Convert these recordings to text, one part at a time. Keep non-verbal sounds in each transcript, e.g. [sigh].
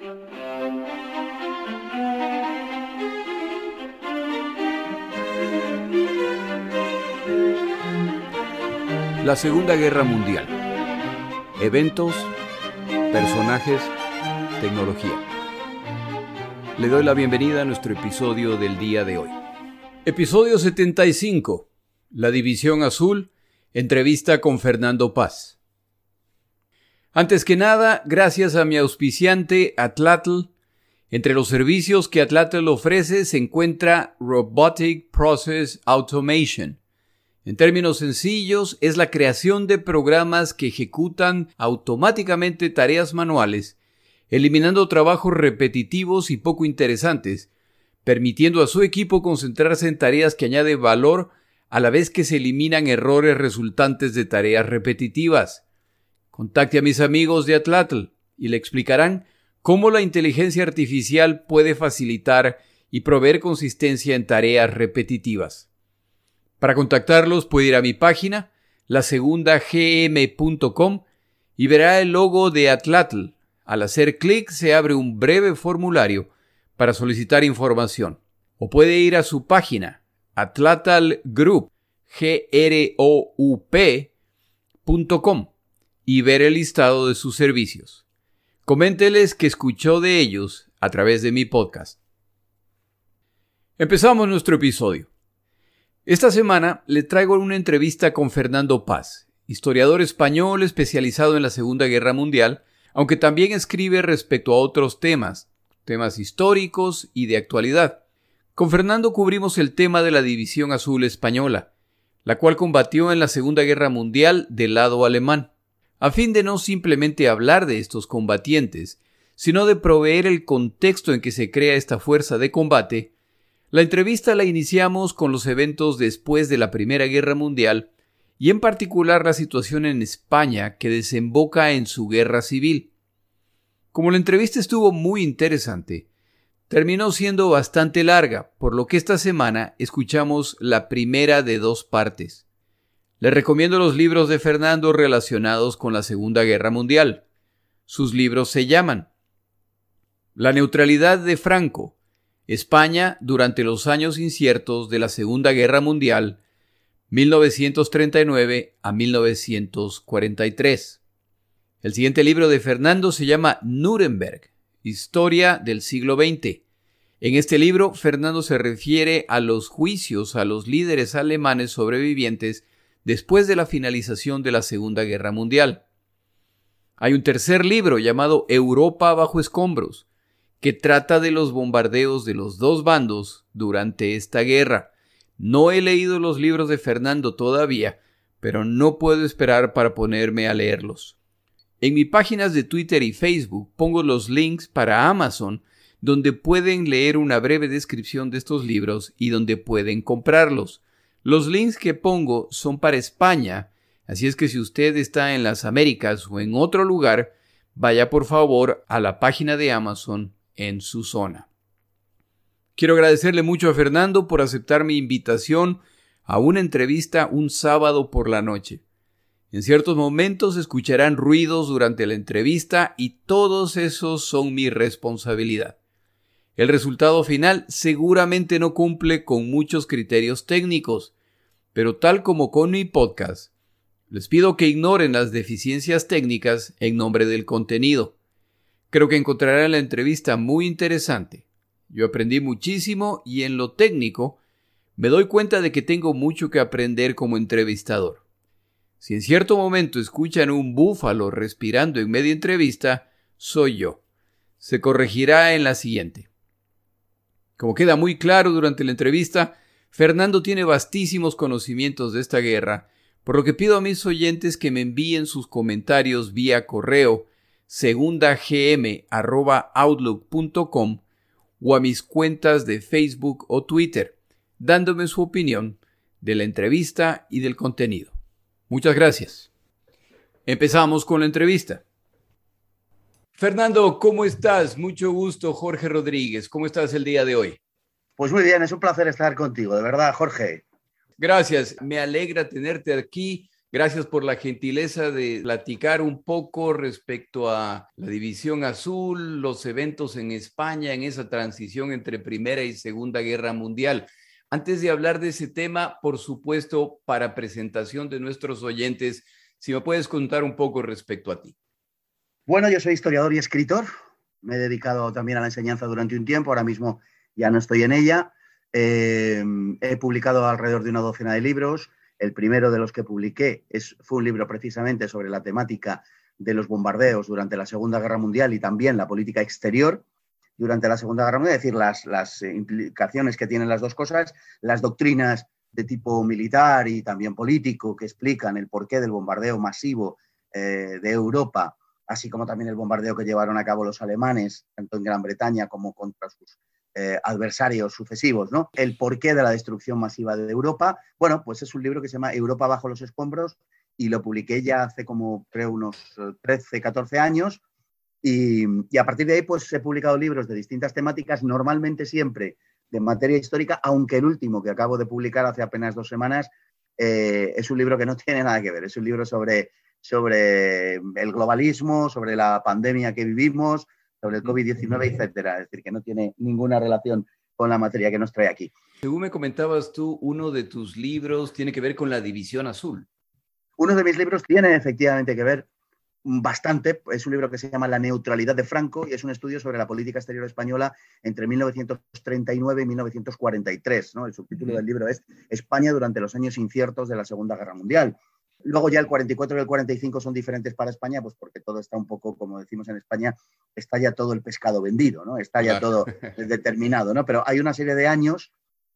La Segunda Guerra Mundial. Eventos, personajes, tecnología. Le doy la bienvenida a nuestro episodio del día de hoy. Episodio 75. La División Azul. Entrevista con Fernando Paz. Antes que nada, gracias a mi auspiciante Atlatl. Entre los servicios que Atlatl ofrece se encuentra Robotic Process Automation en términos sencillos, es la creación de programas que ejecutan automáticamente tareas manuales, eliminando trabajos repetitivos y poco interesantes, permitiendo a su equipo concentrarse en tareas que añaden valor a la vez que se eliminan errores resultantes de tareas repetitivas. Contacte a mis amigos de Atlatl y le explicarán cómo la inteligencia artificial puede facilitar y proveer consistencia en tareas repetitivas. Para contactarlos puede ir a mi página, lasegundagm.com, y verá el logo de Atlatl. Al hacer clic se abre un breve formulario para solicitar información. O puede ir a su página, atlatalgroup.com y ver el listado de sus servicios. Coménteles que escuchó de ellos a través de mi podcast. Empezamos nuestro episodio. Esta semana le traigo una entrevista con Fernando Paz, historiador español especializado en la Segunda Guerra Mundial, aunque también escribe respecto a otros temas, temas históricos y de actualidad. Con Fernando cubrimos el tema de la División Azul Española, la cual combatió en la Segunda Guerra Mundial del lado alemán. A fin de no simplemente hablar de estos combatientes, sino de proveer el contexto en que se crea esta fuerza de combate, la entrevista la iniciamos con los eventos después de la Primera Guerra Mundial y en particular la situación en España que desemboca en su guerra civil. Como la entrevista estuvo muy interesante, terminó siendo bastante larga, por lo que esta semana escuchamos la primera de dos partes. Les recomiendo los libros de Fernando relacionados con la Segunda Guerra Mundial. Sus libros se llaman La neutralidad de Franco, España durante los años inciertos de la Segunda Guerra Mundial, 1939 a 1943. El siguiente libro de Fernando se llama Nuremberg, Historia del siglo XX. En este libro, Fernando se refiere a los juicios a los líderes alemanes sobrevivientes después de la finalización de la Segunda Guerra Mundial. Hay un tercer libro llamado Europa bajo escombros, que trata de los bombardeos de los dos bandos durante esta guerra. No he leído los libros de Fernando todavía, pero no puedo esperar para ponerme a leerlos. En mis páginas de Twitter y Facebook pongo los links para Amazon, donde pueden leer una breve descripción de estos libros y donde pueden comprarlos. Los links que pongo son para España, así es que si usted está en las Américas o en otro lugar, vaya por favor a la página de Amazon en su zona. Quiero agradecerle mucho a Fernando por aceptar mi invitación a una entrevista un sábado por la noche. En ciertos momentos escucharán ruidos durante la entrevista y todos esos son mi responsabilidad. El resultado final seguramente no cumple con muchos criterios técnicos, pero tal como con mi podcast, les pido que ignoren las deficiencias técnicas en nombre del contenido. Creo que encontrarán la entrevista muy interesante. Yo aprendí muchísimo y en lo técnico me doy cuenta de que tengo mucho que aprender como entrevistador. Si en cierto momento escuchan un búfalo respirando en media entrevista, soy yo. Se corregirá en la siguiente. Como queda muy claro durante la entrevista, Fernando tiene vastísimos conocimientos de esta guerra, por lo que pido a mis oyentes que me envíen sus comentarios vía correo segundagm.outlook.com o a mis cuentas de Facebook o Twitter, dándome su opinión de la entrevista y del contenido. Muchas gracias. Empezamos con la entrevista. Fernando, ¿cómo estás? Mucho gusto, Jorge Rodríguez. ¿Cómo estás el día de hoy? Pues muy bien, es un placer estar contigo, de verdad, Jorge. Gracias, me alegra tenerte aquí Gracias por la gentileza de platicar un poco respecto a la División Azul, los eventos en España, en esa transición entre Primera y Segunda Guerra Mundial. Antes de hablar de ese tema, por supuesto, para presentación de nuestros oyentes, si me puedes contar un poco respecto a ti. Bueno, yo soy historiador y escritor. Me he dedicado también a la enseñanza durante un tiempo. Ahora mismo ya no estoy en ella. Eh, he publicado alrededor de una docena de libros. El primero de los que publiqué fue un libro precisamente sobre la temática de los bombardeos durante la Segunda Guerra Mundial y también la política exterior durante la Segunda Guerra Mundial, es decir, las, las implicaciones que tienen las dos cosas, las doctrinas de tipo militar y también político que explican el porqué del bombardeo masivo eh, de Europa, así como también el bombardeo que llevaron a cabo los alemanes, tanto en Gran Bretaña como contra sus eh, adversarios sucesivos, ¿no? El porqué de la destrucción masiva de Europa. Bueno, pues es un libro que se llama Europa bajo los escombros y lo publiqué ya hace como, creo, unos 13, eh, 14 años. Y, a partir de ahí, pues he publicado libros de distintas temáticas, normalmente siempre de materia histórica, aunque el último que acabo de publicar hace apenas dos semanas eh, es un libro que no tiene nada que ver. Es un libro sobre, sobre el globalismo, sobre la pandemia que vivimos, sobre el COVID-19, etcétera. Es decir, que no tiene ninguna relación con la materia que nos trae aquí. Según me comentabas tú, uno de tus libros tiene que ver con la División Azul. Uno de mis libros tiene efectivamente que ver bastante. Es un libro que se llama La neutralidad de Franco y es un estudio sobre la política exterior española entre 1939 y 1943. ¿no? El subtítulo del libro es España durante los años inciertos de la Segunda Guerra Mundial. Luego ya el 44 y el 45 son diferentes para España, pues porque todo está un poco, como decimos en España, está ya todo el pescado vendido, ¿no? Está ya todo [laughs] determinado, ¿no? Pero hay una serie de años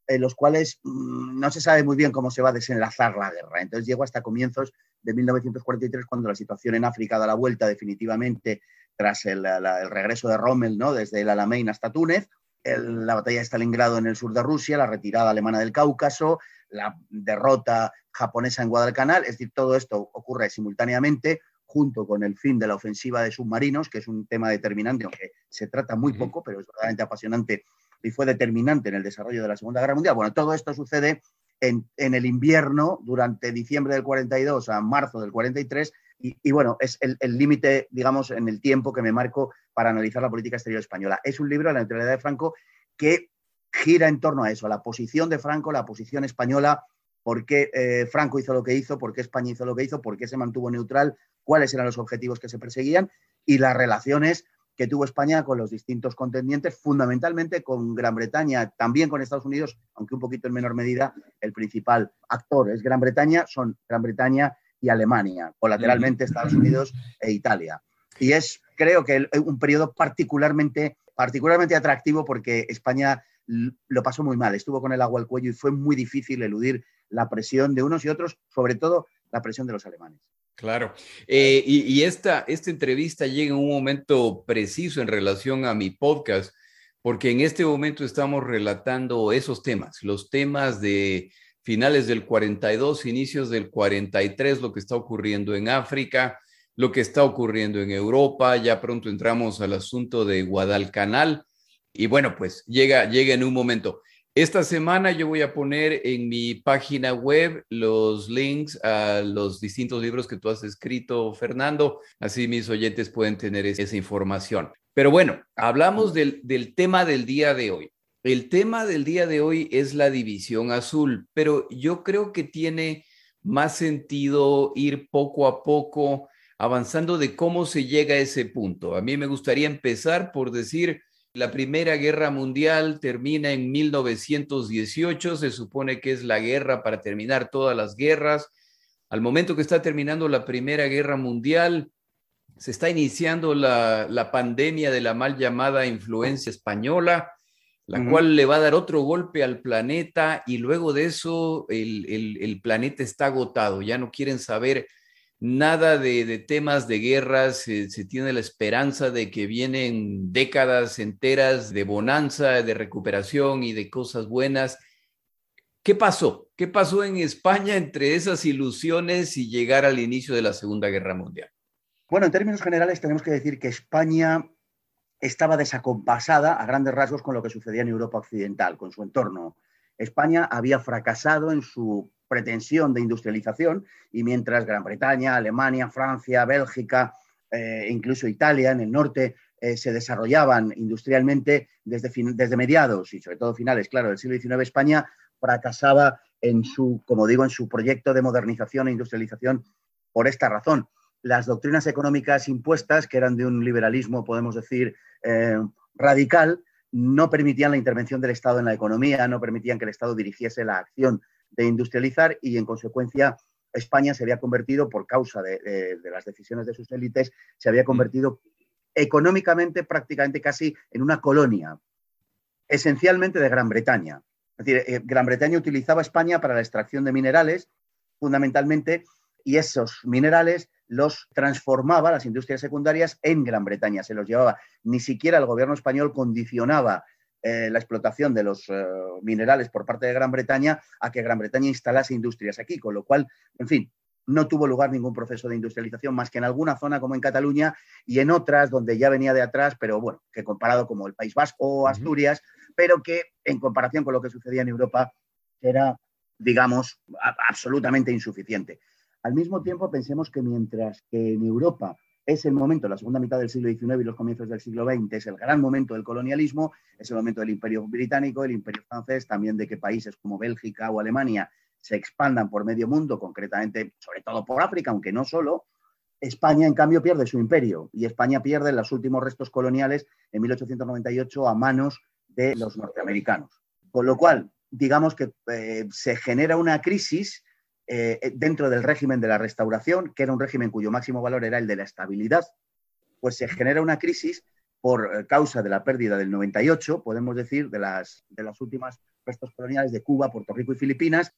en los cuales mm, no se sabe muy bien cómo se va a desenlazar la guerra. Entonces llego hasta comienzos de 1943, cuando la situación en África da la vuelta definitivamente tras el, regreso de Rommel, ¿no? Desde el Alamein hasta Túnez, la batalla de Stalingrado en el sur de Rusia, la retirada alemana del Cáucaso, la derrota japonesa en Guadalcanal, es decir, todo esto ocurre simultáneamente junto con el fin de la ofensiva de submarinos, que es un tema determinante, aunque se trata muy poco, pero es verdaderamente apasionante y fue determinante en el desarrollo de la Segunda Guerra Mundial. Bueno, todo esto sucede en, el invierno, durante diciembre del 42 a marzo del 43, y, bueno, es el límite, digamos, en el tiempo que me marco para analizar la política exterior española. Es un libro, La neutralidad de Franco, que gira en torno a eso, a la posición de Franco, la posición española, por qué eh, Franco hizo lo que hizo, por qué España hizo lo que hizo, por qué se mantuvo neutral, cuáles eran los objetivos que se perseguían y las relaciones que tuvo España con los distintos contendientes, fundamentalmente con Gran Bretaña, también con Estados Unidos, aunque un poquito en menor medida, el principal actor es Gran Bretaña, son Gran Bretaña y Alemania, colateralmente Estados Unidos e Italia. Y es, creo que, un periodo particularmente, particularmente atractivo porque España lo pasó muy mal, estuvo con el agua al cuello y fue muy difícil eludir la presión de unos y otros, sobre todo la presión de los alemanes. Claro. Eh, y, esta, esta entrevista llega en un momento preciso en relación a mi podcast, porque en este momento estamos relatando esos temas, los temas de finales del 42, inicios del 43, lo que está ocurriendo en África, lo que está ocurriendo en Europa, ya pronto entramos al asunto de Guadalcanal y bueno, pues llega, llega en un momento. Esta semana yo voy a poner en mi página web los links a los distintos libros que tú has escrito, Fernando. Así mis oyentes pueden tener esa información. Pero bueno, hablamos del, del tema del día de hoy. El tema del día de hoy es la división azul, pero yo creo que tiene más sentido ir poco a poco avanzando de cómo se llega a ese punto. A mí me gustaría empezar por decir la Primera Guerra Mundial termina en 1918, se supone que es la guerra para terminar todas las guerras. Al momento que está terminando la Primera Guerra Mundial, se está iniciando la, pandemia de la mal llamada influencia española, la cual le va a dar otro golpe al planeta y luego de eso el, el planeta está agotado, ya no quieren saber nada de, temas de guerras, se tiene la esperanza de que vienen décadas enteras de bonanza, de recuperación y de cosas buenas. ¿Qué pasó? ¿Qué pasó en España entre esas ilusiones y llegar al inicio de la Segunda Guerra Mundial? Bueno, en términos generales tenemos que decir que España estaba desacompasada a grandes rasgos con lo que sucedía en Europa Occidental, con su entorno. España había fracasado en su pretensión de industrialización y mientras Gran Bretaña, Alemania, Francia, Bélgica, eh, incluso Italia en el norte eh, se desarrollaban industrialmente desde, desde mediados y sobre todo finales, claro, del siglo XIX, España fracasaba en su, como digo, en su proyecto de modernización e industrialización por esta razón. Las doctrinas económicas impuestas, que eran de un liberalismo, podemos decir, eh, radical, no permitían la intervención del Estado en la economía, no permitían que el Estado dirigiese la acción de industrializar y, en consecuencia, España se había convertido, por causa de, las decisiones de sus élites, se había convertido económicamente prácticamente casi en una colonia, esencialmente de Gran Bretaña. Es decir, eh, Gran Bretaña utilizaba España para la extracción de minerales, fundamentalmente, y esos minerales los transformaba las industrias secundarias en Gran Bretaña, se los llevaba. Ni siquiera el gobierno español condicionaba eh, la explotación de los eh, minerales por parte de Gran Bretaña a que Gran Bretaña instalase industrias aquí, con lo cual, en fin, no tuvo lugar ningún proceso de industrialización más que en alguna zona como en Cataluña y en otras donde ya venía de atrás, pero bueno, que comparado como el País Vasco o Asturias, pero que en comparación con lo que sucedía en Europa era, digamos, absolutamente insuficiente. Al mismo tiempo, pensemos que mientras que en Europa es el momento, la segunda mitad del siglo XIX y los comienzos del siglo XX, es el gran momento del colonialismo, es el momento del imperio británico, el imperio francés, también de que países como Bélgica o Alemania se expandan por medio mundo, concretamente, sobre todo por África, aunque no solo. España, en cambio, pierde su imperio y España pierde los últimos restos coloniales en 1898 a manos de los norteamericanos. Con lo cual, digamos que eh, se genera una crisis eh, dentro del régimen de la restauración, que era un régimen cuyo máximo valor era el de la estabilidad, pues se genera una crisis por eh, causa de la pérdida del 98, podemos decir, de las, de las últimas restos coloniales de Cuba, Puerto Rico y Filipinas,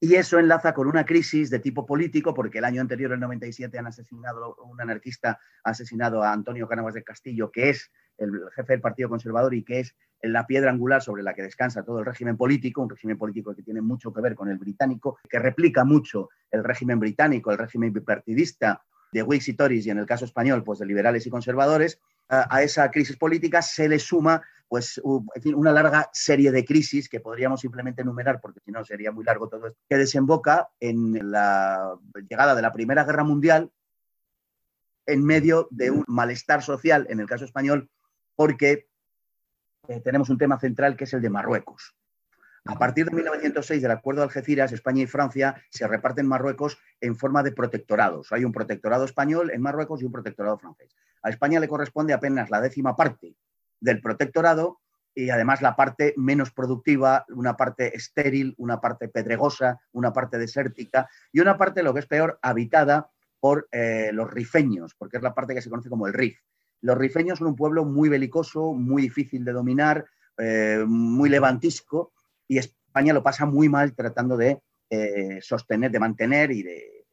y eso enlaza con una crisis de tipo político, porque el año anterior, el 97, han asesinado, un anarquista ha asesinado a Antonio Cánovas del Castillo, que es el jefe del Partido Conservador y que es la piedra angular sobre la que descansa todo el régimen político, un régimen político que tiene mucho que ver con el británico, que replica mucho el régimen británico, el régimen bipartidista de Whigs y Tories y en el caso español, pues de liberales y conservadores, a, esa crisis política se le suma pues una larga serie de crisis que podríamos simplemente enumerar, porque si no sería muy largo todo esto, que desemboca en la llegada de la Primera Guerra Mundial en medio de un malestar social, en el caso español, porque eh, tenemos un tema central que es el de Marruecos. A partir de 1906, del Acuerdo de Algeciras, España y Francia se reparten Marruecos en forma de protectorados. Hay un protectorado español en Marruecos y un protectorado francés. A España le corresponde apenas la décima parte del protectorado y además la parte menos productiva, una parte estéril, una parte pedregosa, una parte desértica y una parte, lo que es peor, habitada por eh, los rifeños, porque es la parte que se conoce como el RIF. Los rifeños son un pueblo muy belicoso, muy difícil de dominar, eh, muy levantisco, y España lo pasa muy mal tratando de eh, sostener, de mantener y de,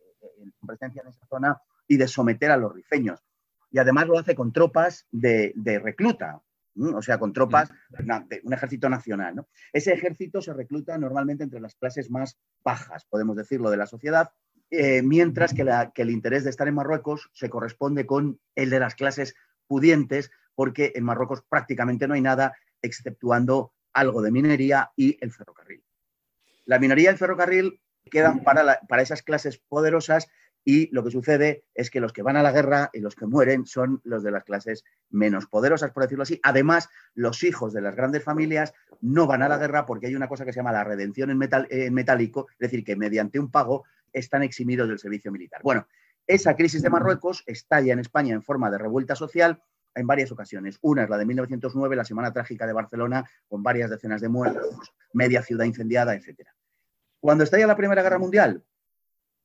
presencia en esa zona y de someter a los rifeños. Y además lo hace con tropas de, recluta, o sea, con tropas de un ejército nacional. Ese ejército se recluta normalmente entre las clases más bajas, podemos decirlo, de la sociedad, eh, mientras que, que, el interés de estar en Marruecos se corresponde con el de las clases pudientes, porque en Marruecos prácticamente no hay nada, exceptuando algo de minería y el ferrocarril. La minería y el ferrocarril quedan para, para esas clases poderosas y lo que sucede es que los que van a la guerra y los que mueren son los de las clases menos poderosas, por decirlo así. Además, los hijos de las grandes familias no van a la guerra porque hay una cosa que se llama la redención en, en metálico, es decir, que mediante un pago están eximidos del servicio militar. Bueno, esa crisis de Marruecos estalla en España en forma de revuelta social en varias ocasiones. Una es la de 1909, la Semana Trágica de Barcelona, con varias decenas de muertos, media ciudad incendiada, etc. Cuando estalla la Primera Guerra Mundial,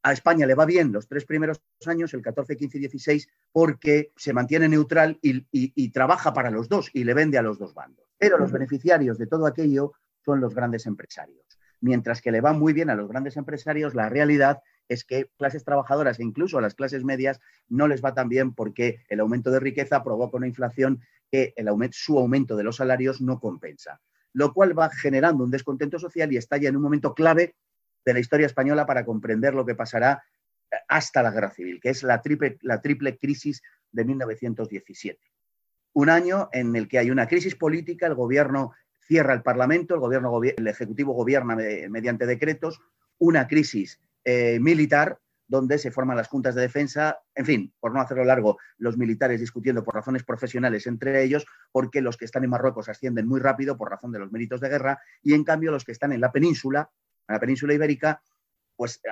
a España le va bien los tres primeros años, el 14, 15 y 16, porque se mantiene neutral y, y trabaja para los dos y le vende a los dos bandos. Pero los beneficiarios de todo aquello son los grandes empresarios. Mientras que le va muy bien a los grandes empresarios, la realidad es que clases trabajadoras e incluso a las clases medias no les va tan bien porque el aumento de riqueza provoca una inflación que el su aumento de los salarios no compensa, lo cual va generando un descontento social y estalla en un momento clave de la historia española para comprender lo que pasará hasta la guerra civil, que es la triple, la triple crisis de 1917. Un año en el que hay una crisis política, el gobierno cierra el Parlamento, el, gobierno, el Ejecutivo gobierna mediante decretos, una crisis eh, militar donde se forman las juntas de defensa, en fin, por no hacerlo largo, los militares discutiendo por razones profesionales entre ellos, porque los que están en Marruecos ascienden muy rápido por razón de los méritos de guerra, y en cambio los que están en la península, en la península ibérica, pues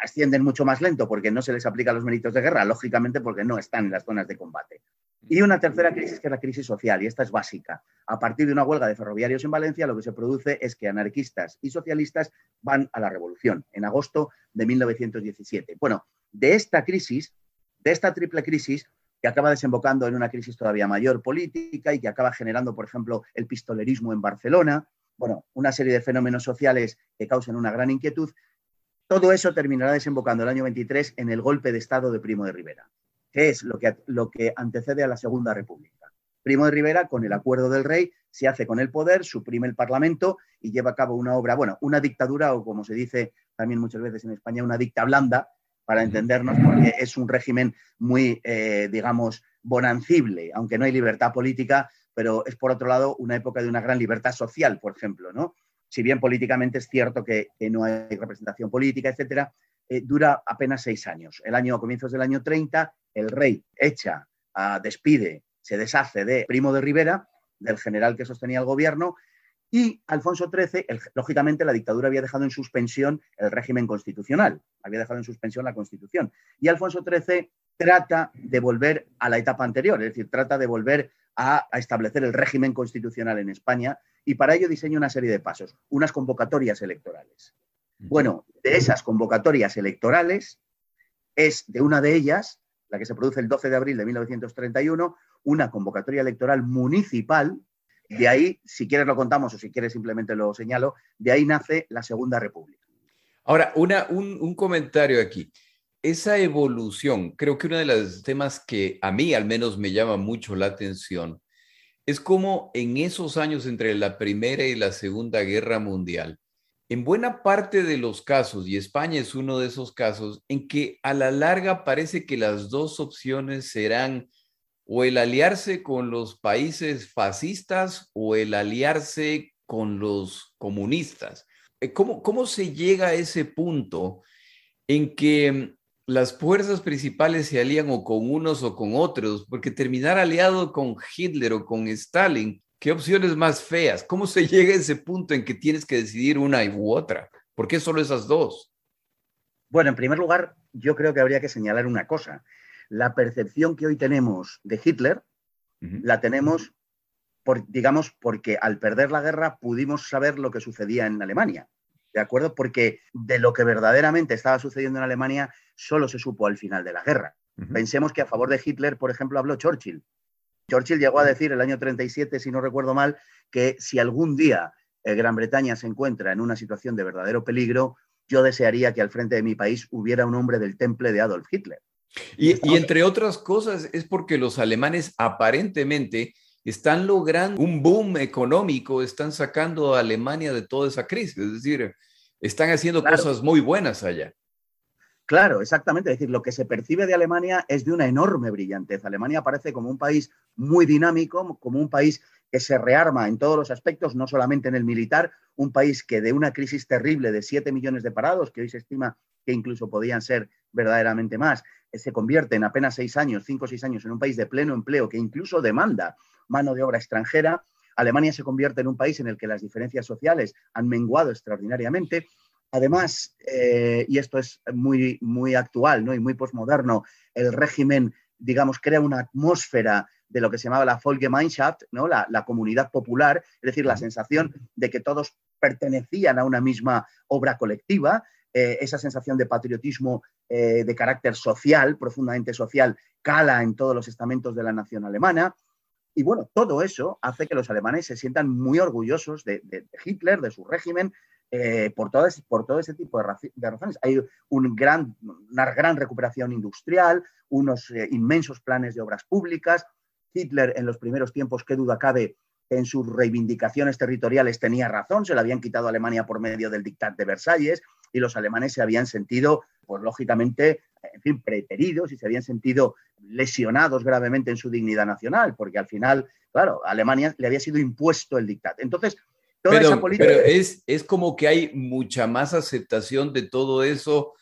ascienden mucho más lento porque no se les aplica los méritos de guerra, lógicamente porque no están en las zonas de combate. Y una tercera crisis que es la crisis social, y esta es básica. A partir de una huelga de ferroviarios en Valencia, lo que se produce es que anarquistas y socialistas van a la revolución en agosto de 1917. Bueno, de esta crisis, de esta triple crisis, que acaba desembocando en una crisis todavía mayor política y que acaba generando, por ejemplo, el pistolerismo en Barcelona, bueno, una serie de fenómenos sociales que causan una gran inquietud, todo eso terminará desembocando el año 23 en el golpe de Estado de Primo de Rivera, que es lo que, lo que antecede a la Segunda República. Primo de Rivera, con el acuerdo del rey, se hace con el poder, suprime el Parlamento y lleva a cabo una obra, bueno, una dictadura o como se dice también muchas veces en España, una dicta blanda, para entendernos, porque es un régimen muy, eh, digamos, bonancible, aunque no hay libertad política, pero es por otro lado una época de una gran libertad social, por ejemplo, ¿no? si bien políticamente es cierto que, no hay representación política, etcétera, eh, dura apenas seis años. El año, a comienzos del año 30, el rey echa, despide, se deshace de Primo de Rivera, del general que sostenía el gobierno, y Alfonso XIII, lógicamente, la dictadura había dejado en suspensión el régimen constitucional, había dejado en suspensión la constitución. Y Alfonso XIII trata de volver a la etapa anterior, es decir, trata de volver a, establecer el régimen constitucional en España y para ello diseña una serie de pasos, unas convocatorias electorales. Bueno, de esas convocatorias electorales es de una de ellas, la que se produce el 12 de abril de 1931, una convocatoria electoral municipal. De ahí, si quieres lo contamos o si quieres simplemente lo señalo, de ahí nace la Segunda República. Ahora, un, un comentario aquí esa evolución, creo que uno de los temas que a mí al menos me llama mucho la atención es cómo en esos años entre la Primera y la Segunda Guerra Mundial, en buena parte de los casos, y España es uno de esos casos, en que a la larga parece que las dos opciones serán o el aliarse con los países fascistas o el aliarse con los comunistas. Eh, ¿Cómo, cómo se llega a ese punto en que las fuerzas principales se alían o con unos o con otros, porque terminar aliado con Hitler o con Stalin, ¿qué opciones más feas? ¿Cómo se [laughs] llega a ese punto en que tienes que decidir una u otra? ¿Por qué solo esas dos? Bueno, en primer lugar, yo creo que habría que señalar una cosa. La percepción que hoy tenemos de Hitler la tenemos, por, digamos, porque al perder la guerra pudimos saber lo que sucedía en Alemania. ¿De acuerdo? Porque de lo que verdaderamente estaba sucediendo en Alemania solo se supo al final de la guerra. Pensemos que a favor de Hitler, por ejemplo, habló Churchill. Churchill llegó a decir el año 37, si no recuerdo mal, que si algún día eh, Gran Bretaña se encuentra en una situación de verdadero peligro, yo desearía que al frente de mi país hubiera un hombre del temple de Adolf Hitler. y entre otras cosas es porque los alemanes aparentemente están logrando un boom económico, están sacando a Alemania de toda esa crisis, es decir, están haciendo cosas muy buenas allá. Claro, exactamente. Es decir, lo que se percibe de Alemania es de una enorme brillantez. Alemania aparece como un país muy dinámico, como un país que se rearma en todos los aspectos, no solamente en el militar, un país que de una crisis terrible de 7 millones de parados, que hoy se estima que incluso podían ser verdaderamente más, se convierte en apenas seis años, cinco o seis años, en un país de pleno empleo que incluso demanda mano de obra extranjera. Alemania se convierte en un país en el que las diferencias sociales han menguado extraordinariamente. Además, eh, y esto es muy, muy actual ¿no? y muy posmoderno, el régimen, digamos, crea una atmósfera de lo que se llamaba la Volksgemeinschaft, ¿no? La, comunidad popular, es decir, la sensación de que todos pertenecían a una misma obra colectiva, eh, esa sensación de patriotismo eh, de carácter social, profundamente social, cala en todos los estamentos de la nación alemana. Y bueno, todo eso hace que los alemanes se sientan muy orgullosos de, Hitler, de su régimen, eh, por, todo ese, tipo de, razones. Hay una gran recuperación industrial, unos eh, inmensos planes de obras públicas. Hitler en los primeros tiempos, qué duda cabe, en sus reivindicaciones territoriales tenía razón, se le habían quitado a Alemania por medio del dictat de Versalles y los alemanes se habían sentido, pues lógicamente, en fin, preteridos y se habían sentido lesionados gravemente en su dignidad nacional, porque al final, claro, Alemania le había sido impuesto el dictat. Entonces, pero, es, es como que hay mucha más aceptación de todo eso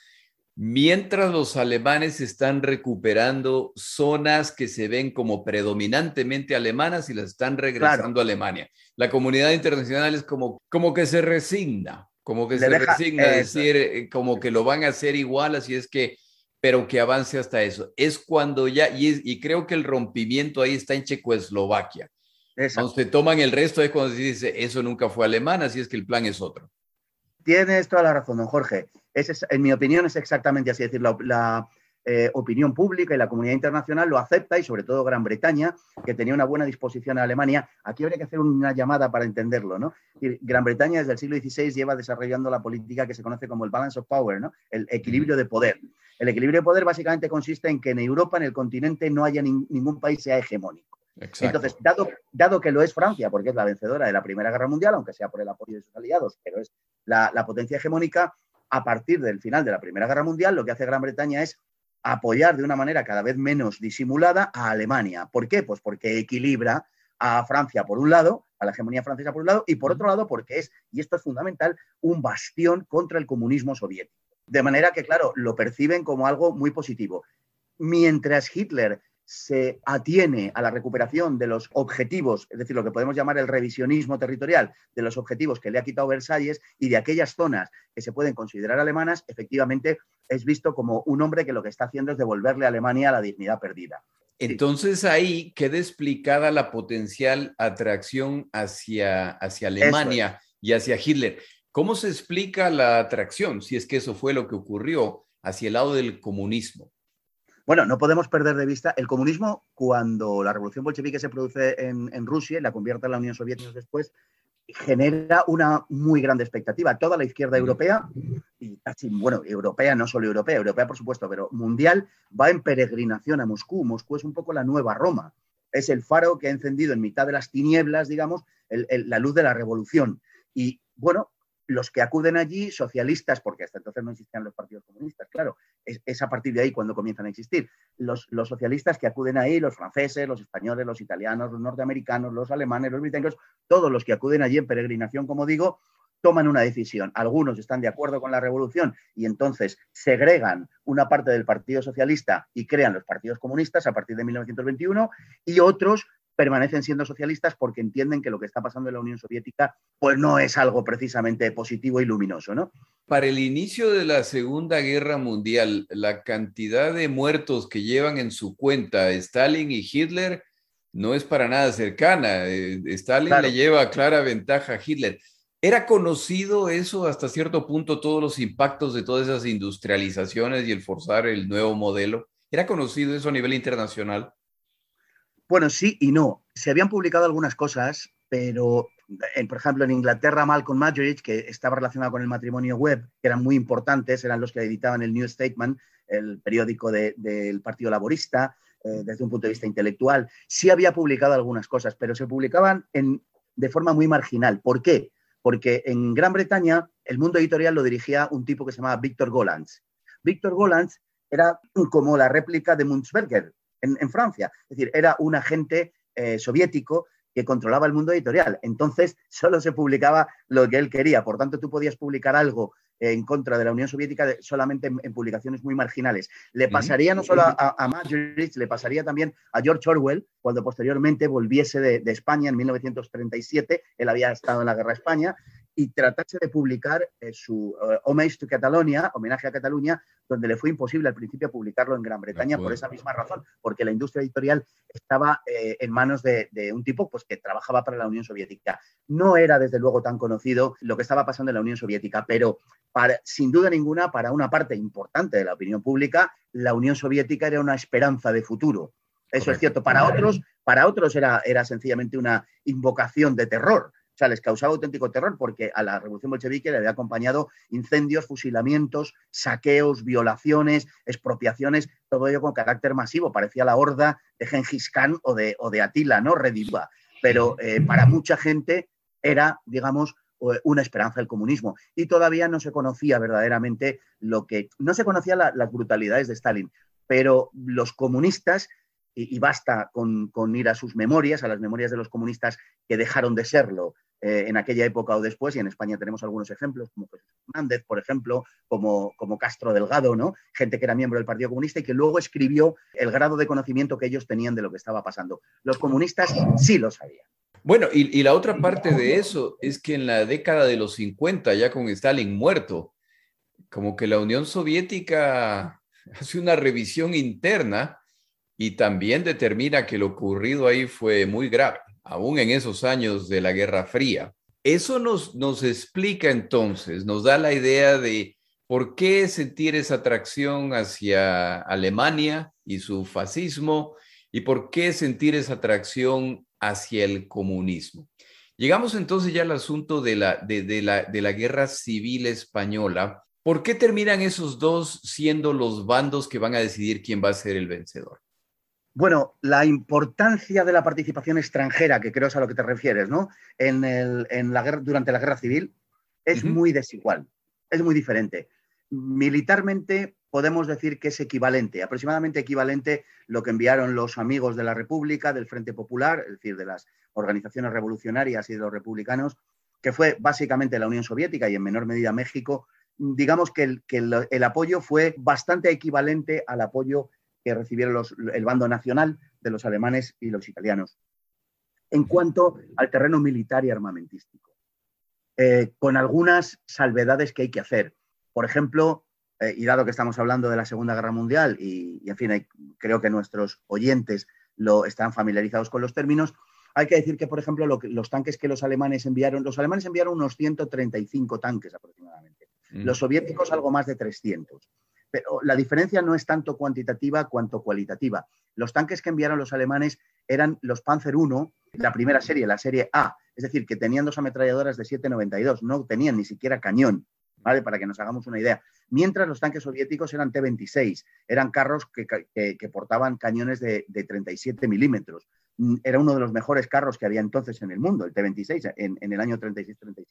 mientras los alemanes están recuperando zonas que se ven como predominantemente alemanas y las están regresando a Alemania. La comunidad internacional es como, como que se resigna, como que se, resigna a decir, eh, como que lo van a hacer igual, así es que, pero que avance hasta eso. Es cuando ya, y, y creo que el rompimiento ahí está en Checoslovaquia. Cuando se toman el resto es cuando se dice, eso nunca fue alemán, así es que el plan es otro. Tienes toda la razón, don Jorge. Es, en mi opinión es exactamente así, es decir, la, eh, opinión pública y la comunidad internacional lo acepta y sobre todo Gran Bretaña, que tenía una buena disposición a Alemania. Aquí habría que hacer una llamada para entenderlo, ¿no? Gran Bretaña desde el siglo XVI lleva desarrollando la política que se conoce como el balance of power, ¿no? El equilibrio de poder. El equilibrio de poder básicamente consiste en que en Europa, en el continente, no haya ningún país sea hegemónico. Entonces, dado, dado, que lo es Francia, porque es la vencedora de la Primera Guerra Mundial, aunque sea por el apoyo de sus aliados, pero es la, potencia hegemónica, a partir del final de la Primera Guerra Mundial, lo que hace Gran Bretaña es apoyar de una manera cada vez menos disimulada a Alemania. ¿Por qué? Pues porque equilibra a Francia por un lado, a la hegemonía francesa por un lado, y por otro lado porque es, y esto es fundamental, un bastión contra el comunismo soviético. De manera que, claro, lo perciben como algo muy positivo. Mientras Hitler se atiene a la recuperación de los objetivos, es decir, lo que podemos llamar el revisionismo territorial, de los objetivos que le ha quitado Versalles y de aquellas zonas que se pueden considerar alemanas, efectivamente es visto como un hombre que lo que está haciendo es devolverle a Alemania la dignidad perdida. Entonces ahí queda explicada la potencial atracción hacia, hacia Alemania y hacia Hitler. ¿Cómo se explica la atracción, si es que eso fue lo que ocurrió, hacia el lado del comunismo? Bueno, no podemos perder de vista el comunismo cuando la revolución bolchevique se produce en, Rusia y la convierte en la Unión Soviética después, genera una muy grande expectativa. Toda la izquierda europea, y casi, bueno, europea, no solo europea, europea por supuesto, pero mundial, va en peregrinación a Moscú. Moscú es un poco la nueva Roma. Es el faro que ha encendido en mitad de las tinieblas, digamos, la luz de la revolución. Y bueno, los que acuden allí, socialistas, porque hasta entonces no existían los partidos comunistas, claro, es, a partir de ahí cuando comienzan a existir. Los, los, socialistas que acuden ahí, los franceses, los españoles, los italianos, los norteamericanos, los alemanes, los británicos, todos los que acuden allí en peregrinación, como digo, toman una decisión. Algunos están de acuerdo con la revolución y entonces segregan una parte del Partido Socialista y crean los partidos comunistas a partir de 1921 y otros permanecen siendo socialistas porque entienden que lo que está pasando en la Unión Soviética pues no es algo precisamente positivo y luminoso, ¿no? Para el inicio de la Segunda Guerra Mundial, la cantidad de muertos que llevan en su cuenta Stalin y Hitler no es para nada cercana. Eh, Stalin le lleva clara ventaja a Hitler. ¿Era conocido eso hasta cierto punto, todos los impactos de todas esas industrializaciones y el forzar el nuevo modelo? ¿Era conocido eso a nivel internacional? Bueno, sí y no. Se habían publicado algunas cosas, pero, por ejemplo, en Inglaterra, Malcolm Muggeridge, que estaba relacionado con el matrimonio web, que eran muy importantes, eran los que editaban el New Statement, el periódico del Partido Laborista, eh, desde un punto de vista intelectual, sí había publicado algunas cosas, pero se publicaban de forma muy marginal. ¿Por qué? Porque en Gran Bretaña el mundo editorial lo dirigía un tipo que se llamaba Víctor Golanz. Víctor Golanz era como la réplica de Munzberger, en, Francia. Es decir, era un agente eh, soviético que controlaba el mundo editorial. Entonces, [laughs] solo se publicaba lo que él quería. Por tanto, tú podías publicar algo en contra de la Unión Soviética solamente en, publicaciones muy marginales. Le pasaría no solo a, a le pasaría también a George Orwell, cuando posteriormente volviese de, de, España en 1937. Él había estado en la Guerra de España y tratase de publicar eh, su uh, Homage to Catalonia, homenaje a Cataluña, donde le fue imposible al principio publicarlo en Gran Bretaña por esa misma razón, porque la industria editorial estaba eh, en manos de, un tipo pues, que trabajaba para la Unión Soviética. No era, desde luego, tan conocido lo que estaba pasando en la Unión Soviética, pero para, sin duda ninguna, para una parte importante de la opinión pública, la Unión Soviética era una esperanza de futuro. Eso es cierto. Para otros, para otros era, era sencillamente una invocación de terror. O sea, les causaba auténtico terror porque a la revolución bolchevique le había acompañado incendios, fusilamientos, saqueos, violaciones, expropiaciones, todo ello con carácter masivo. Parecía la horda de Gengis Khan o de, Atila, ¿no? Rediva. Pero eh, para mucha gente era, digamos, una esperanza del comunismo. Y todavía no se conocía verdaderamente lo que. No se conocían las brutalidades de Stalin, pero los comunistas y, basta con, ir a sus memorias, a las memorias de los comunistas que dejaron de serlo eh, en aquella época o después, y en España tenemos algunos ejemplos, como Jesús Hernández, por ejemplo, como, como Castro Delgado, ¿no? Gente que era miembro del Partido Comunista y que luego escribió el grado de conocimiento que ellos tenían de lo que estaba pasando. Los comunistas sí lo sabían. Bueno, y, y la otra parte de eso es que en la década de los 50, ya con Stalin muerto, como que la Unión Soviética [laughs] hace una revisión interna y también determina que lo ocurrido ahí fue muy grave aún en esos años de la Guerra Fría. Eso nos, nos explica entonces, nos da la idea de por qué sentir esa atracción hacia Alemania y su fascismo y por qué sentir esa atracción hacia el comunismo. Llegamos entonces ya al asunto de la, de, la, de la guerra civil española. ¿Por qué terminan esos dos siendo los bandos que van a decidir quién va a ser el vencedor? Bueno, la importancia de la participación extranjera, que creo es a lo que te refieres, ¿no? En, la guerra, durante la guerra civil es muy desigual, es muy diferente. Militarmente podemos decir que es equivalente, aproximadamente equivalente lo que enviaron los amigos de la República, del Frente Popular, es decir, de las organizaciones revolucionarias y de los republicanos, que fue básicamente la Unión Soviética y en menor medida México. Digamos que el, que el apoyo fue bastante equivalente al apoyo que recibieron el bando nacional de los alemanes y los italianos. En cuanto al terreno militar y armamentístico, eh, con algunas salvedades que hay que hacer. Por ejemplo, eh, y dado que estamos hablando de la Segunda Guerra Mundial, y, en fin, creo que nuestros oyentes lo están familiarizados con los términos, hay que decir que, por ejemplo, los tanques que los alemanes enviaron, los alemanes enviaron unos 135 tanques aproximadamente, mm. los soviéticos algo más de 300. Pero la diferencia no es tanto cuantitativa cuanto cualitativa. Los tanques que enviaron los alemanes eran los Panzer I, la primera serie, la serie A, es decir, que tenían dos ametralladoras de 7,92, no tenían ni siquiera cañón, ¿vale? Para que nos hagamos una idea. Mientras los tanques soviéticos eran T-26, eran carros que, portaban cañones de, 37 milímetros. Mm, era uno de los mejores carros que había entonces en el mundo, el T-26, en, en el año 36-37.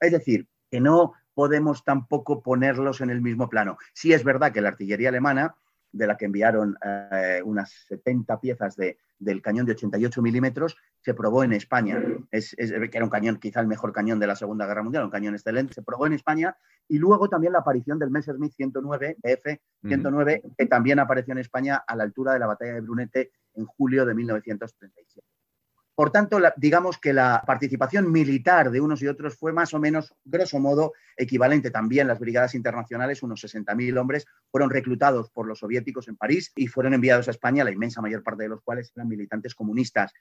Es decir, que no podemos tampoco ponerlos en el mismo plano. Sí es verdad que la artillería alemana, de la que enviaron eh, unas 70 piezas de, del cañón de 88 milímetros, se probó en España. Es, que era un cañón, quizá el mejor cañón de la Segunda Guerra Mundial, un cañón excelente. Se probó en España y luego también la aparición del Messerschmitt 109, F-109, que también apareció en España a la altura de la batalla de Brunete en julio de 1937. Por tanto, digamos que la participación militar de unos y otros fue más o menos, grosso modo, equivalente. También las brigadas internacionales, unos 60.000 hombres, fueron reclutados por los soviéticos en París y fueron enviados a España, la inmensa mayor parte de los cuales eran militantes comunistas.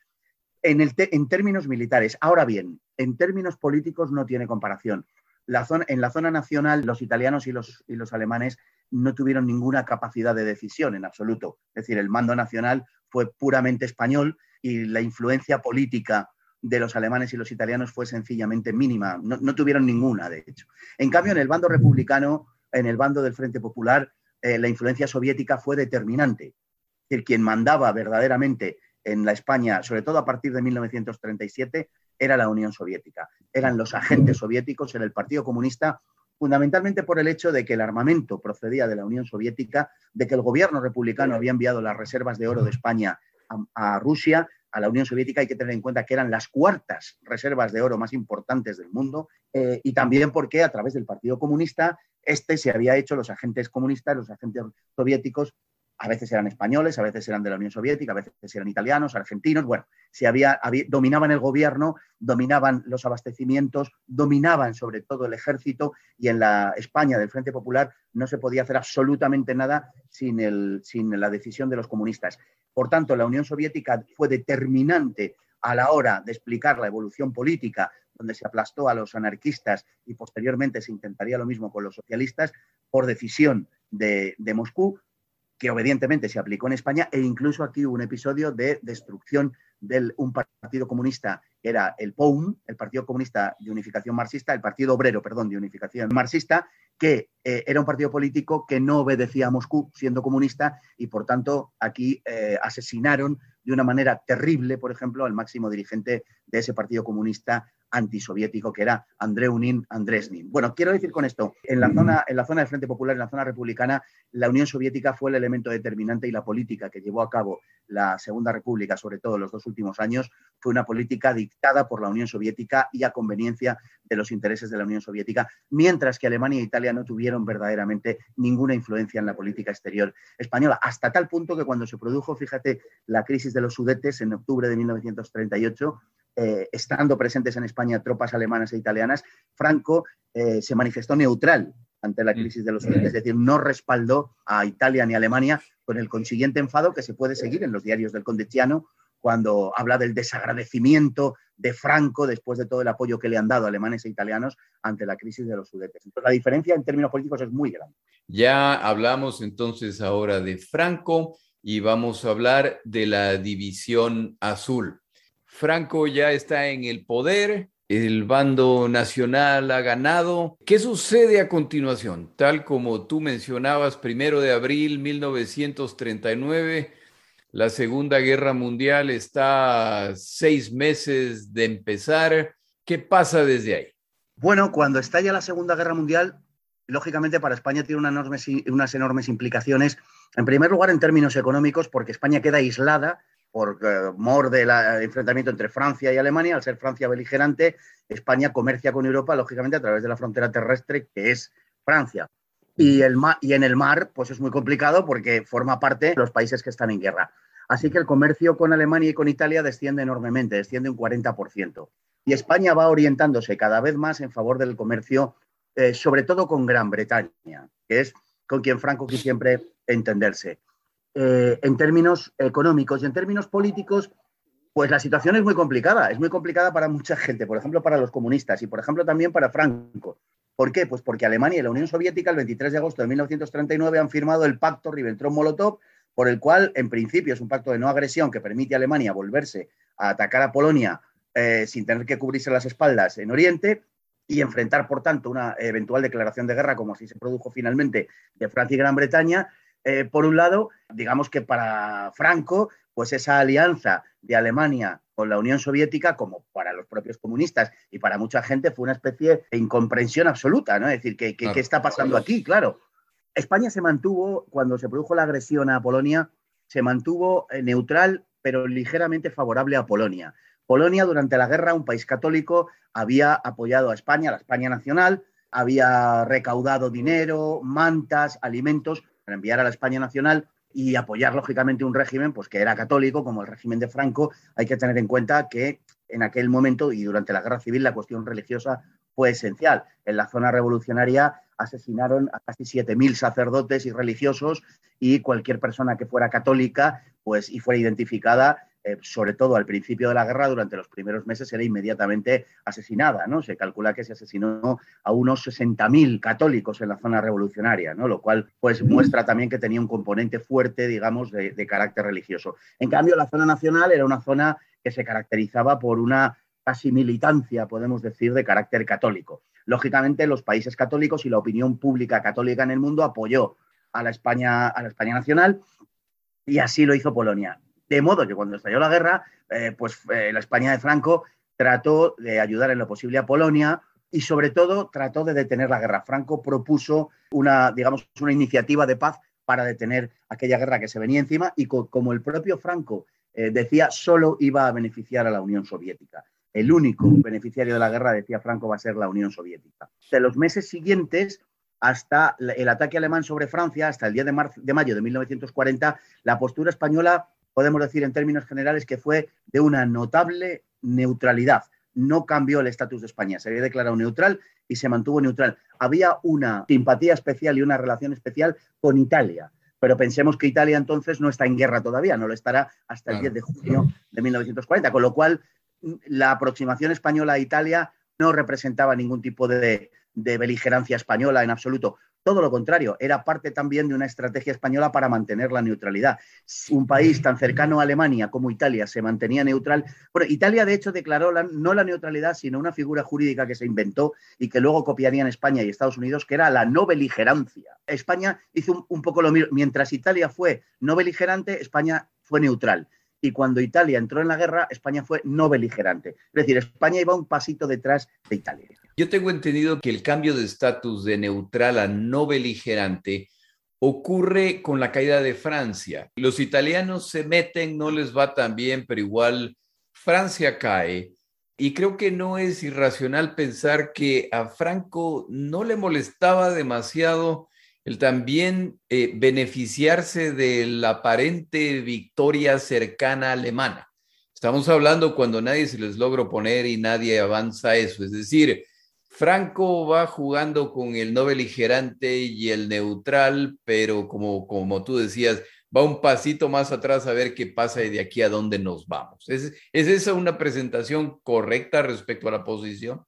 En, términos militares, ahora bien, en términos políticos no tiene comparación. en la zona nacional, los italianos y los, y los alemanes no tuvieron ninguna capacidad de decisión en absoluto. Es decir, el mando nacional fue puramente español y la influencia política de los alemanes y los italianos fue sencillamente mínima, no, tuvieron ninguna, de hecho. En cambio, en el bando republicano, en el bando del Frente Popular, eh, la influencia soviética fue determinante. Quien mandaba verdaderamente en la España, sobre todo a partir de 1937, era la Unión Soviética. Eran los agentes soviéticos, en el Partido Comunista, fundamentalmente por el hecho de que el armamento procedía de la Unión Soviética, de que el gobierno republicano había enviado las reservas de oro de España a, Rusia, a la Unión Soviética, hay que tener en cuenta que eran las cuartas reservas de oro más importantes del mundo, eh, y también porque a través del Partido Comunista, este se había hecho, los agentes comunistas, los agentes soviéticos, a veces eran españoles, a veces eran de la Unión Soviética, a veces eran italianos, argentinos, bueno, se había, dominaban el gobierno, dominaban los abastecimientos, dominaban sobre todo el ejército y en la España del Frente Popular no se podía hacer absolutamente nada sin, la decisión de los comunistas. Por tanto, la Unión Soviética fue determinante a la hora de explicar la evolución política, donde se aplastó a los anarquistas y posteriormente se intentaría lo mismo con los socialistas, por decisión de, de Moscú, que obedientemente se aplicó en España e incluso aquí hubo un episodio de destrucción de un partido comunista, era el POUM, el Partido Comunista de Unificación Marxista, el Partido Obrero, perdón, de Unificación Marxista, que eh, era un partido político que no obedecía a Moscú siendo comunista y por tanto aquí eh, asesinaron de una manera terrible, por ejemplo, al máximo dirigente de ese Partido Comunista antisoviético que era Andreunin Andresnin. Bueno, quiero decir con esto, en la zona, en la zona del Frente Popular, en la zona republicana, la Unión Soviética fue el elemento determinante y la política que llevó a cabo la Segunda República, sobre todo en los dos últimos años, fue una política dictada por la Unión Soviética y a conveniencia de los intereses de la Unión Soviética, mientras que Alemania e Italia no tuvieron verdaderamente ninguna influencia en la política exterior española, hasta tal punto que cuando se produjo, fíjate, la crisis de los Sudetes en octubre de 1938, eh, estando presentes en España tropas alemanas e italianas, Franco eh, se manifestó neutral ante la mm. crisis de los Sudetes, es decir, no respaldó a Italia ni a Alemania con el consiguiente enfado que se puede seguir en los diarios del Condeciano cuando habla del desagradecimiento de Franco después de todo el apoyo que le han dado alemanes e italianos ante la crisis de los Sudetes. Entonces, la diferencia en términos políticos es muy grande. Ya hablamos entonces ahora de Franco y vamos a hablar de la división azul. Franco ya está en el poder, el bando nacional ha ganado. ¿Qué sucede a continuación? Tal como tú mencionabas, primero de abril 1939, la Segunda Guerra Mundial está seis meses de empezar. ¿Qué pasa desde ahí? Bueno, cuando estalla la Segunda Guerra Mundial, lógicamente para España tiene unas enormes implicaciones. En primer lugar, en términos económicos, porque España queda aislada por eh, mor del enfrentamiento entre Francia y Alemania, al ser Francia beligerante, España comercia con Europa, lógicamente, a través de la frontera terrestre que es Francia. Y, el y en el mar, pues es muy complicado porque forma parte de los países que están en guerra. Así que el comercio con Alemania y con Italia desciende enormemente, desciende un 40%. Y España va orientándose cada vez más en favor del comercio, eh, sobre todo con Gran Bretaña, que es con quien Franco quiere siempre entenderse. Eh, en términos económicos y en términos políticos, pues la situación es muy complicada. Es muy complicada para mucha gente, por ejemplo, para los comunistas y, por ejemplo, también para Franco. ¿Por qué? Pues porque Alemania y la Unión Soviética el 23 de agosto de 1939 han firmado el pacto Ribbentrop-Molotov, por el cual, en principio, es un pacto de no agresión que permite a Alemania volverse a atacar a Polonia eh, sin tener que cubrirse las espaldas en Oriente y enfrentar, por tanto, una eventual declaración de guerra, como así se produjo finalmente, de Francia y Gran Bretaña, eh, por un lado, digamos que para Franco, pues esa alianza de Alemania con la Unión Soviética, como para los propios comunistas y para mucha gente, fue una especie de incomprensión absoluta, ¿no? Es decir, ¿qué, qué, está pasando aquí? Claro. España se mantuvo, cuando se produjo la agresión a Polonia, se mantuvo eh, neutral, pero ligeramente favorable a Polonia. Polonia, durante la guerra, un país católico, había apoyado a España, la España nacional, había recaudado dinero, mantas, alimentos para enviar a la España nacional y apoyar lógicamente un régimen pues que era católico como el régimen de Franco, hay que tener en cuenta que en aquel momento y durante la guerra civil la cuestión religiosa fue esencial. En la zona revolucionaria asesinaron a casi 7.000 sacerdotes y religiosos y cualquier persona que fuera católica pues y fuera identificada eh, sobre todo al principio de la guerra, durante los primeros meses, era inmediatamente asesinada. ¿no? Se calcula que se asesinó a unos 60.000 católicos en la zona revolucionaria, ¿no? lo cual pues, muestra también que tenía un componente fuerte, digamos, de, de carácter religioso. En cambio, la zona nacional era una zona que se caracterizaba por una casi militancia, podemos decir, de carácter católico. Lógicamente, los países católicos y la opinión pública católica en el mundo apoyó a la España, a la España nacional y así lo hizo Polonia. De modo que cuando estalló la guerra, eh, pues eh, la España de Franco trató de ayudar en lo posible a Polonia y sobre todo trató de detener la guerra. Franco propuso una, digamos, una iniciativa de paz para detener aquella guerra que se venía encima y como el propio Franco eh, decía, solo iba a beneficiar a la Unión Soviética. El único beneficiario de la guerra, decía Franco, va a ser la Unión Soviética. De los meses siguientes, hasta el ataque alemán sobre Francia, hasta el día de, de mayo de 1940, la postura española podemos decir en términos generales que fue de una notable neutralidad. No cambió el estatus de España, se había declarado neutral y se mantuvo neutral. Había una simpatía especial y una relación especial con Italia, pero pensemos que Italia entonces no está en guerra todavía, no lo estará hasta el 10 de junio de 1940, con lo cual la aproximación española a Italia no representaba ningún tipo de, de beligerancia española en absoluto. Todo lo contrario, era parte también de una estrategia española para mantener la neutralidad. Un país tan cercano a Alemania como Italia se mantenía neutral. Bueno, Italia de hecho declaró no la neutralidad, sino una figura jurídica que se inventó y que luego copiarían España y Estados Unidos, que era la no beligerancia. España hizo un, un poco lo mismo. Mientras Italia fue no beligerante, España fue neutral. y cuando Italia entró en la guerra, España fue no beligerante. Es decir, España iba un pasito detrás de Italia. Yo tengo entendido que el cambio de estatus de neutral a no beligerante ocurre con la caída de Francia. Los italianos se meten, no les va tan bien, pero igual Francia cae. Y creo que no es irracional pensar que a Franco no le molestaba demasiado el también eh, beneficiarse de la aparente victoria cercana alemana. Estamos hablando cuando nadie se les logra oponer y nadie avanza eso. Es decir, Franco va jugando con el no beligerante y el neutral, pero como, como tú decías, va un pasito más atrás a ver qué pasa y de aquí a dónde nos vamos. ¿Es, ¿Es esa una presentación correcta respecto a la posición?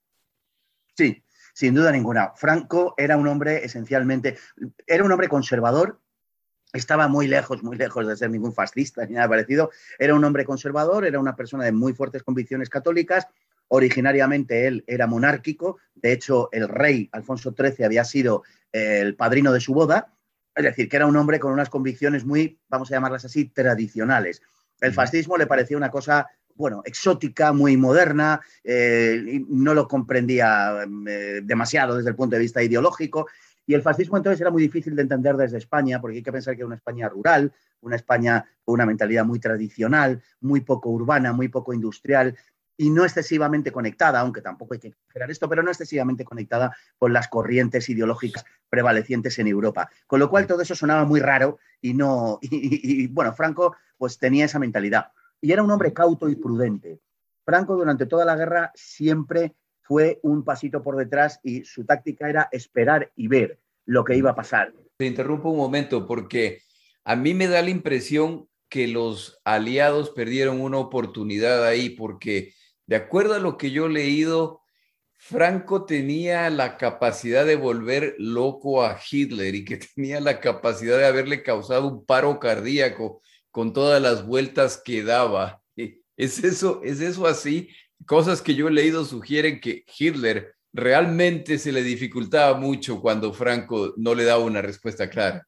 Sí, sin duda ninguna. Franco era un hombre esencialmente, era un hombre conservador, estaba muy lejos, muy lejos de ser ningún fascista ni nada parecido. Era un hombre conservador, era una persona de muy fuertes convicciones católicas. Originariamente él era monárquico, de hecho el rey Alfonso XIII había sido el padrino de su boda, es decir, que era un hombre con unas convicciones muy, vamos a llamarlas así, tradicionales. El fascismo le parecía una cosa bueno, exótica, muy moderna, eh, no lo comprendía eh, demasiado desde el punto de vista ideológico. Y el fascismo entonces era muy difícil de entender desde España, porque hay que pensar que era una España rural, una España con una mentalidad muy tradicional, muy poco urbana, muy poco industrial y no excesivamente conectada, aunque tampoco hay que exagerar esto, pero no excesivamente conectada con las corrientes ideológicas prevalecientes en Europa. Con lo cual todo eso sonaba muy raro y no, y bueno, Franco pues tenía esa mentalidad y era un hombre cauto y prudente. Franco durante toda la guerra siempre fue un pasito por detrás y su táctica era esperar y ver lo que iba a pasar. Te interrumpo un momento porque a mí me da la impresión que los aliados perdieron una oportunidad ahí porque de acuerdo a lo que yo he leído, Franco tenía la capacidad de volver loco a Hitler y que [laughs] tenía la capacidad de haberle causado un paro cardíaco con todas las vueltas que daba. [laughs] ¿Es eso, es eso así? Cosas que yo he leído sugieren que Hitler realmente se le dificultaba mucho cuando Franco no le daba una respuesta clara.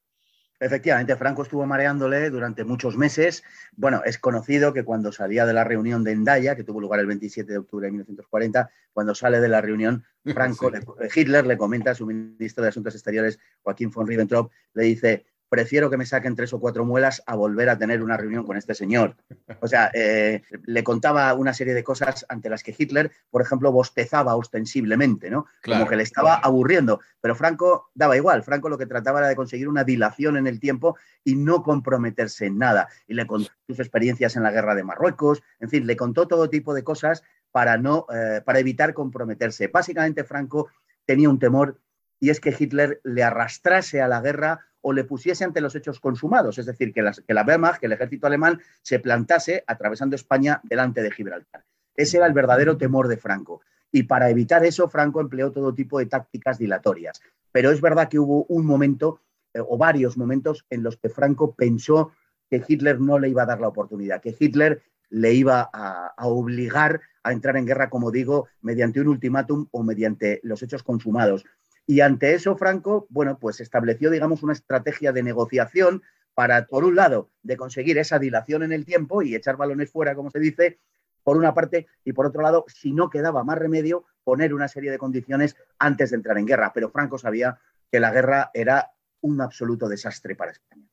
Efectivamente, Franco estuvo mareándole durante muchos meses. Bueno, es conocido que cuando salía de la reunión de Endaya, que tuvo lugar el 27 de octubre de 1940, cuando sale de la reunión, Franco, [laughs] Hitler le comenta a su ministro de Asuntos Exteriores, Joaquín von Ribbentrop, le dice, prefiero que me saquen tres o cuatro muelas a volver a tener una reunión con este señor. O sea, eh, le contaba una serie de cosas ante las que Hitler, por ejemplo, bostezaba ostensiblemente, ¿no? Como que le estaba aburriendo. Pero Franco daba igual. Franco lo que trataba era de conseguir una dilación en el tiempo y no comprometerse en nada. Y le contó sus experiencias en la guerra de Marruecos, en fin, le contó todo tipo de cosas para, no, eh, para evitar comprometerse. Básicamente, Franco tenía un temor y es que Hitler le arrastrase a la guerra o le pusiese ante los hechos consumados, es decir, que, que la Wehrmacht, que el ejército alemán, se plantase atravesando España delante de Gibraltar. Ese era el verdadero temor de Franco. Y para evitar eso, Franco empleó todo tipo de tácticas dilatorias. Pero es verdad que hubo un momento eh, o varios momentos en los que Franco pensó que Hitler no le iba a dar la oportunidad, que Hitler le iba a, obligar a entrar en guerra, como digo, mediante un ultimátum o mediante los hechos consumados. Y ante eso, Franco, bueno, pues estableció, digamos, una estrategia de negociación para, por un lado, de conseguir esa dilación en el tiempo y echar balones fuera, como se dice, por una parte, y por otro lado, si no quedaba más remedio, poner una serie de condiciones antes de entrar en guerra. Pero Franco sabía que la guerra era un absoluto desastre para España.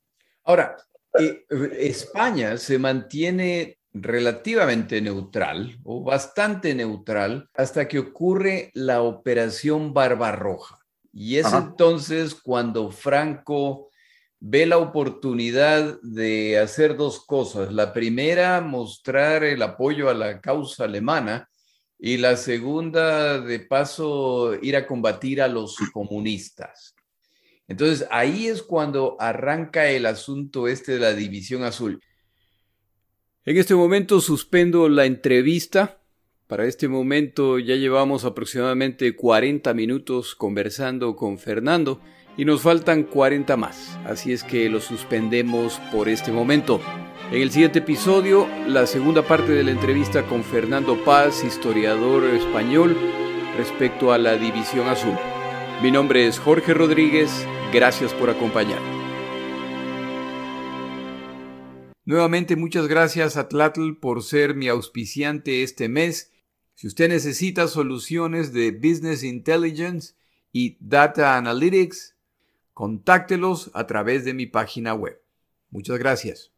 Ahora, eh, España se mantiene relativamente neutral o bastante neutral hasta que ocurre la operación Barbarroja. Y es entonces cuando Franco ve la oportunidad de hacer dos cosas. La primera, mostrar el apoyo a la causa alemana y la segunda, de paso, ir a combatir a los comunistas. Entonces, ahí es cuando arranca el asunto este de la división azul. En este momento suspendo la entrevista para este momento ya llevamos aproximadamente 40 minutos conversando con Fernando y nos faltan 40 más, así es que lo suspendemos por este momento. En el siguiente episodio, la segunda parte de la entrevista con Fernando Paz, historiador español, respecto a la División Azul. Mi nombre es Jorge Rodríguez, gracias por acompañarme. Nuevamente muchas gracias a Tlatl por ser mi auspiciante este mes. Si usted necesita soluciones de Business Intelligence y Data Analytics, contáctelos a través de mi página web. Muchas gracias.